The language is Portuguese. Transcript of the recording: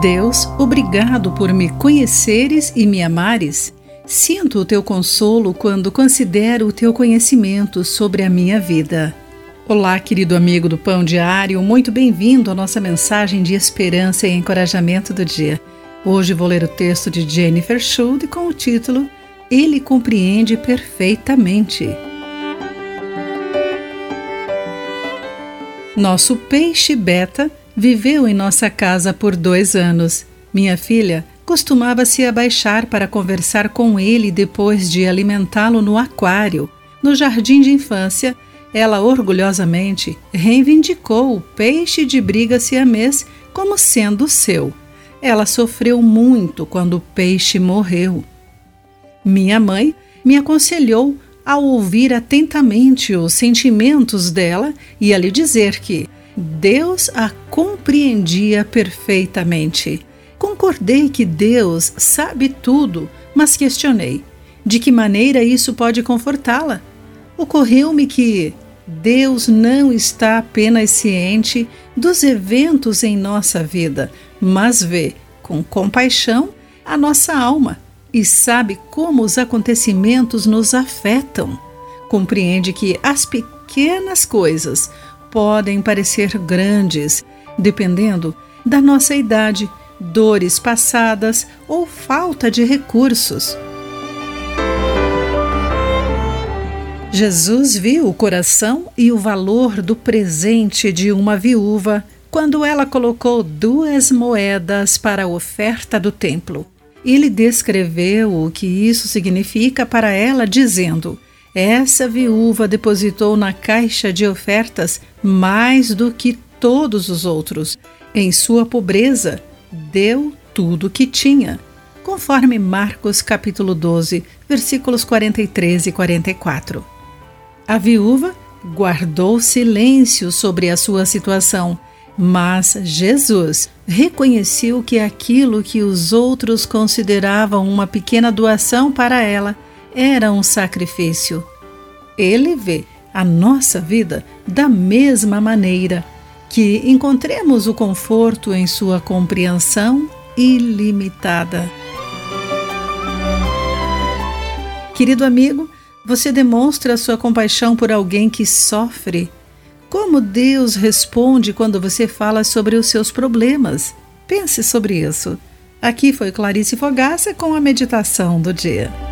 Deus, obrigado por me conheceres e me amares. Sinto o teu consolo quando considero o teu conhecimento sobre a minha vida. Olá, querido amigo do Pão Diário, muito bem-vindo à nossa mensagem de esperança e encorajamento do dia. Hoje vou ler o texto de Jennifer Schultz com o título Ele compreende perfeitamente. Nosso peixe beta Viveu em nossa casa por dois anos. Minha filha costumava se abaixar para conversar com ele depois de alimentá-lo no aquário. No jardim de infância, ela orgulhosamente reivindicou o peixe de briga siamês como sendo seu. Ela sofreu muito quando o peixe morreu. Minha mãe me aconselhou a ouvir atentamente os sentimentos dela e a lhe dizer que Deus a compreendia perfeitamente. Concordei que Deus sabe tudo, mas questionei de que maneira isso pode confortá-la. Ocorreu-me que Deus não está apenas ciente dos eventos em nossa vida, mas vê com compaixão a nossa alma e sabe como os acontecimentos nos afetam. Compreende que as pequenas coisas podem parecer grandes, dependendo da nossa idade, dores passadas ou falta de recursos. Jesus viu o coração e o valor do presente de uma viúva quando ela colocou duas moedas para a oferta do templo. Ele descreveu o que isso significa para ela, dizendo: essa viúva depositou na caixa de ofertas mais do que todos os outros. Em sua pobreza, deu tudo o que tinha, conforme Marcos capítulo 12, versículos 43 e 44. A viúva guardou silêncio sobre a sua situação, mas Jesus reconheceu que aquilo que os outros consideravam uma pequena doação para ela era um sacrifício. Ele vê a nossa vida da mesma maneira, que encontremos o conforto em sua compreensão ilimitada. Querido amigo, você demonstra sua compaixão por alguém que sofre? Como Deus responde quando você fala sobre os seus problemas? Pense sobre isso. Aqui foi Clarice Fogaça com a meditação do dia.